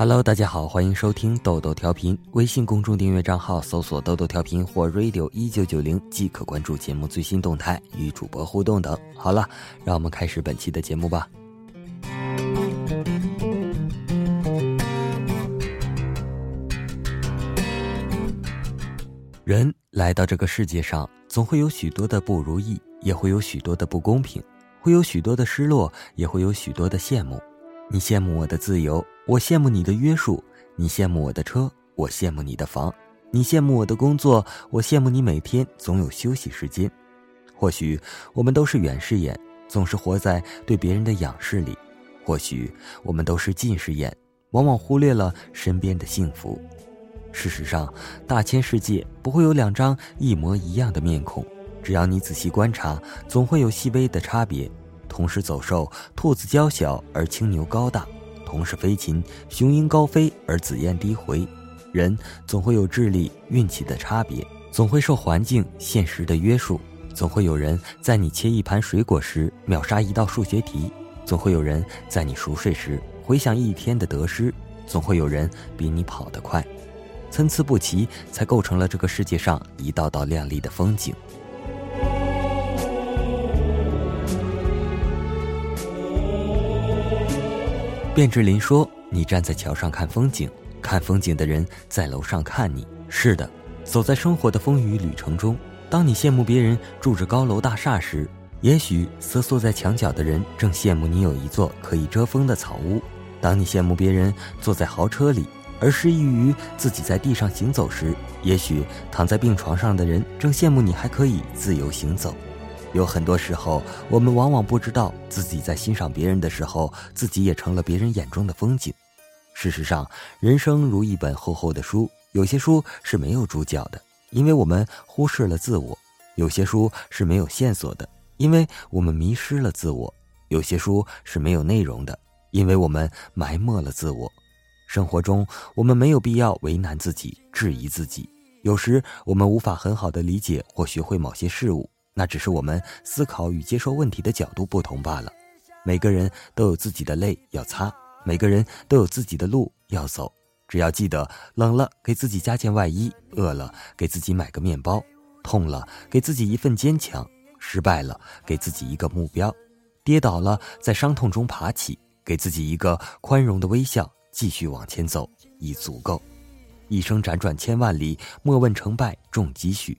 Hello，大家好，欢迎收听豆豆调频。微信公众订阅账号搜索“豆豆调频”或 “radio 一九九零”即可关注节目最新动态，与主播互动等。好了，让我们开始本期的节目吧。人来到这个世界上，总会有许多的不如意，也会有许多的不公平，会有许多的失落，也会有许多的羡慕。你羡慕我的自由，我羡慕你的约束；你羡慕我的车，我羡慕你的房；你羡慕我的工作，我羡慕你每天总有休息时间。或许我们都是远视眼，总是活在对别人的仰视里；或许我们都是近视眼，往往忽略了身边的幸福。事实上，大千世界不会有两张一模一样的面孔，只要你仔细观察，总会有细微的差别。同是走兽，兔子娇小而青牛高大；同是飞禽，雄鹰高飞而紫燕低回。人总会有智力、运气的差别，总会受环境、现实的约束。总会有人在你切一盘水果时秒杀一道数学题，总会有人在你熟睡时回想一天的得失，总会有人比你跑得快。参差不齐，才构成了这个世界上一道道亮丽的风景。卞之琳说：“你站在桥上看风景，看风景的人在楼上看你。是的，走在生活的风雨旅程中，当你羡慕别人住着高楼大厦时，也许瑟缩在墙角的人正羡慕你有一座可以遮风的草屋；当你羡慕别人坐在豪车里，而失意于自己在地上行走时，也许躺在病床上的人正羡慕你还可以自由行走。”有很多时候，我们往往不知道自己在欣赏别人的时候，自己也成了别人眼中的风景。事实上，人生如一本厚厚的书，有些书是没有主角的，因为我们忽视了自我；有些书是没有线索的，因为我们迷失了自我；有些书是没有内容的，因为我们埋没了自我。生活中，我们没有必要为难自己、质疑自己。有时，我们无法很好的理解或学会某些事物。那只是我们思考与接受问题的角度不同罢了。每个人都有自己的泪要擦，每个人都有自己的路要走。只要记得，冷了给自己加件外衣，饿了给自己买个面包，痛了给自己一份坚强，失败了给自己一个目标，跌倒了在伤痛中爬起，给自己一个宽容的微笑，继续往前走已足够。一生辗转千万里，莫问成败重几许。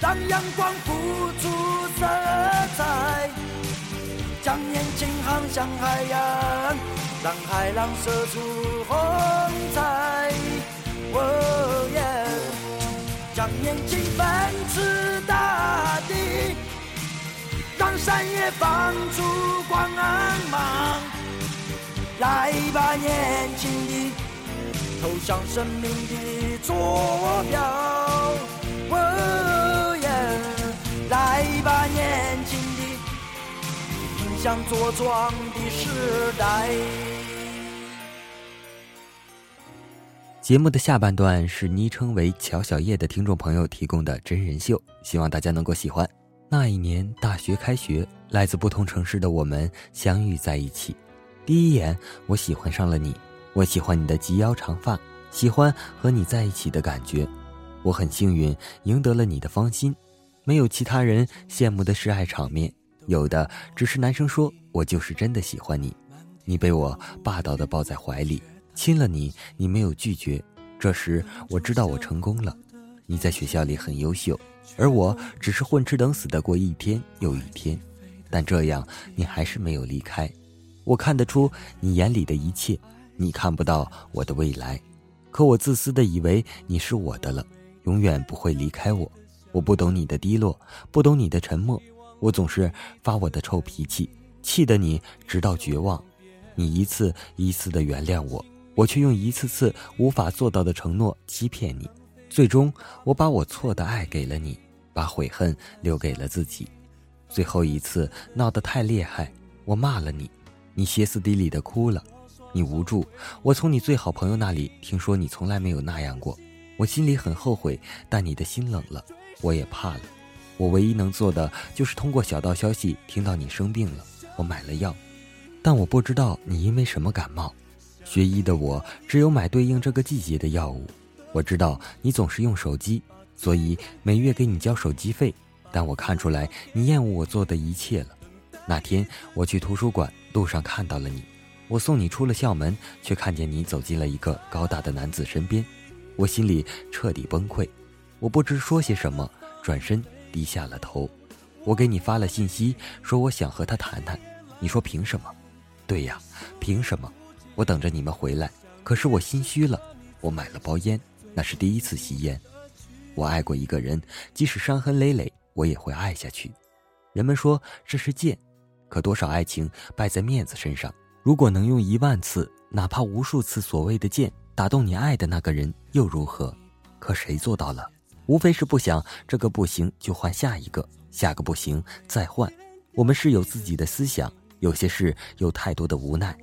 让阳光付出。色彩，将眼睛航向海洋，让海浪射出红彩。哦耶！将眼睛奔驰大地，让山野放出光芒。来吧，年轻的，投向生命的坐标。哦！来吧，年轻的，迎向茁壮的时代。节目的下半段是昵称为乔小叶的听众朋友提供的真人秀，希望大家能够喜欢。那一年大学开学，来自不同城市的我们相遇在一起。第一眼，我喜欢上了你，我喜欢你的及腰长发，喜欢和你在一起的感觉。我很幸运，赢得了你的芳心。没有其他人羡慕的示爱场面，有的只是男生说：“我就是真的喜欢你。”你被我霸道的抱在怀里，亲了你，你没有拒绝。这时我知道我成功了。你在学校里很优秀，而我只是混吃等死的过一天又一天。但这样你还是没有离开。我看得出你眼里的一切，你看不到我的未来。可我自私的以为你是我的了，永远不会离开我。我不懂你的低落，不懂你的沉默，我总是发我的臭脾气，气得你直到绝望。你一次一次的原谅我，我却用一次次无法做到的承诺欺骗你。最终，我把我错的爱给了你，把悔恨留给了自己。最后一次闹得太厉害，我骂了你，你歇斯底里的哭了，你无助。我从你最好朋友那里听说你从来没有那样过，我心里很后悔，但你的心冷了，我也怕了。我唯一能做的就是通过小道消息听到你生病了，我买了药，但我不知道你因为什么感冒。学医的我只有买对应这个季节的药物。我知道你总是用手机，所以每月给你交手机费。但我看出来你厌恶我做的一切了。那天我去图书馆，路上看到了你，我送你出了校门，却看见你走进了一个高大的男子身边，我心里彻底崩溃，我不知说些什么，转身低下了头。我给你发了信息，说我想和他谈谈，你说凭什么？对呀，凭什么？我等着你们回来，可是我心虚了，我买了包烟，那是第一次吸烟。我爱过一个人，即使伤痕累累。我也会爱下去。人们说这是贱，可多少爱情败在面子身上。如果能用一万次，哪怕无数次所谓的贱打动你爱的那个人，又如何？可谁做到了？无非是不想这个不行就换下一个，下个不行再换。我们是有自己的思想，有些事有太多的无奈。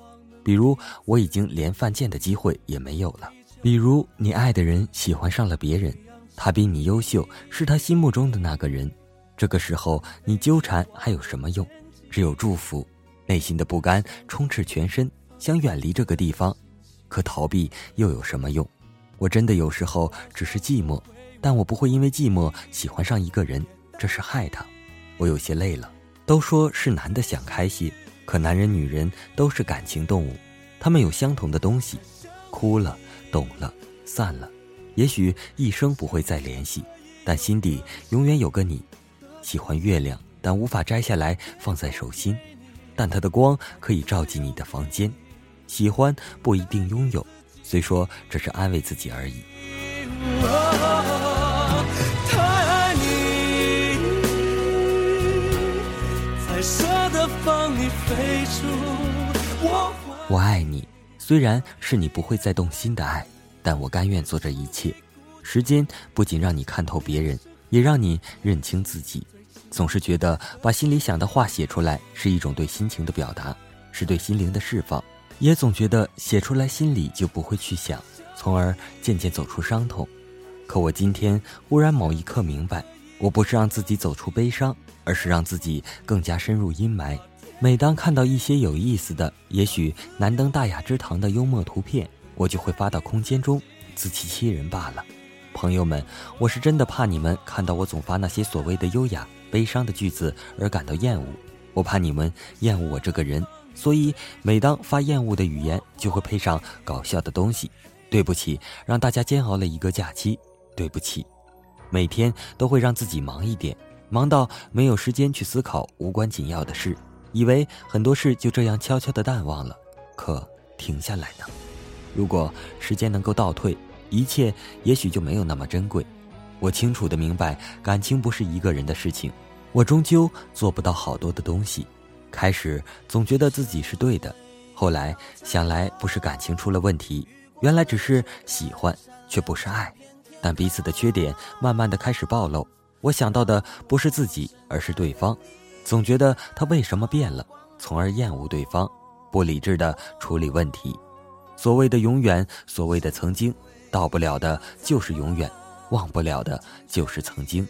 比如我已经连犯贱的机会也没有了。比如你爱的人喜欢上了别人。他比你优秀，是他心目中的那个人。这个时候你纠缠还有什么用？只有祝福。内心的不甘充斥全身，想远离这个地方，可逃避又有什么用？我真的有时候只是寂寞，但我不会因为寂寞喜欢上一个人，这是害他。我有些累了。都说是男的想开些，可男人女人都是感情动物，他们有相同的东西：哭了，懂了，散了。也许一生不会再联系，但心底永远有个你。喜欢月亮，但无法摘下来放在手心，但它的光可以照进你的房间。喜欢不一定拥有，虽说这是安慰自己而已。我爱你，虽然是你不会再动心的爱。但我甘愿做这一切，时间不仅让你看透别人，也让你认清自己。总是觉得把心里想的话写出来是一种对心情的表达，是对心灵的释放。也总觉得写出来心里就不会去想，从而渐渐走出伤痛。可我今天忽然某一刻明白，我不是让自己走出悲伤，而是让自己更加深入阴霾。每当看到一些有意思的，也许难登大雅之堂的幽默图片。我就会发到空间中，自欺欺人罢了。朋友们，我是真的怕你们看到我总发那些所谓的优雅、悲伤的句子而感到厌恶。我怕你们厌恶我这个人，所以每当发厌恶的语言，就会配上搞笑的东西。对不起，让大家煎熬了一个假期。对不起，每天都会让自己忙一点，忙到没有时间去思考无关紧要的事，以为很多事就这样悄悄的淡忘了。可停下来呢？如果时间能够倒退，一切也许就没有那么珍贵。我清楚的明白，感情不是一个人的事情。我终究做不到好多的东西。开始总觉得自己是对的，后来想来不是感情出了问题，原来只是喜欢，却不是爱。但彼此的缺点慢慢的开始暴露。我想到的不是自己，而是对方。总觉得他为什么变了，从而厌恶对方，不理智的处理问题。所谓的永远，所谓的曾经，到不了的就是永远，忘不了的就是曾经。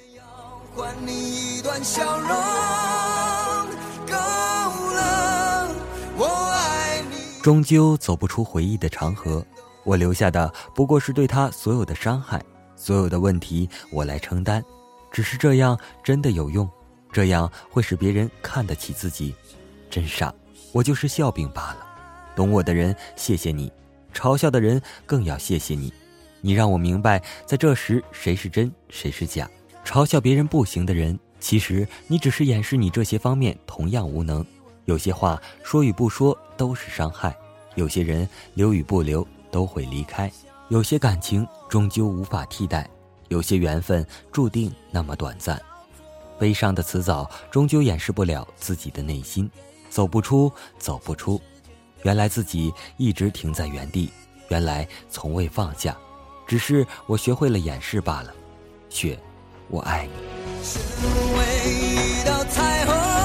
终究走不出回忆的长河，我留下的不过是对他所有的伤害，所有的问题我来承担。只是这样真的有用？这样会使别人看得起自己？真傻，我就是笑柄罢了。懂我的人，谢谢你；嘲笑的人，更要谢谢你。你让我明白，在这时谁是真，谁是假。嘲笑别人不行的人，其实你只是掩饰你这些方面同样无能。有些话说与不说都是伤害，有些人留与不留都会离开，有些感情终究无法替代，有些缘分注定那么短暂。悲伤的辞藻终究掩饰不了自己的内心，走不出，走不出。原来自己一直停在原地，原来从未放下。只是我学会了掩饰罢了。雪，我爱你。身为一道彩虹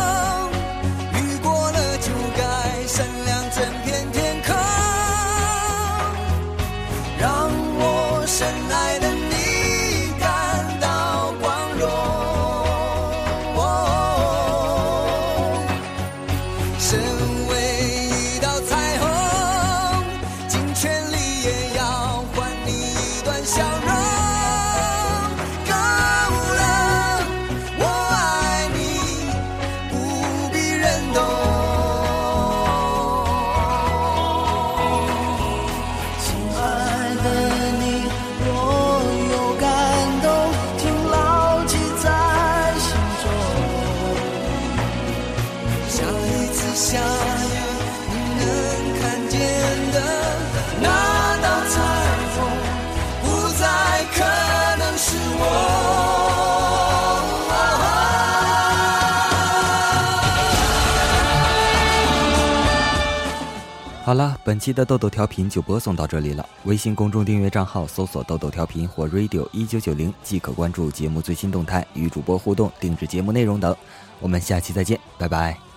好了，本期的豆豆调频就播送到这里了。微信公众订阅账号搜索“豆豆调频”或 “radio 一九九零”即可关注节目最新动态，与主播互动、定制节目内容等。我们下期再见，拜拜。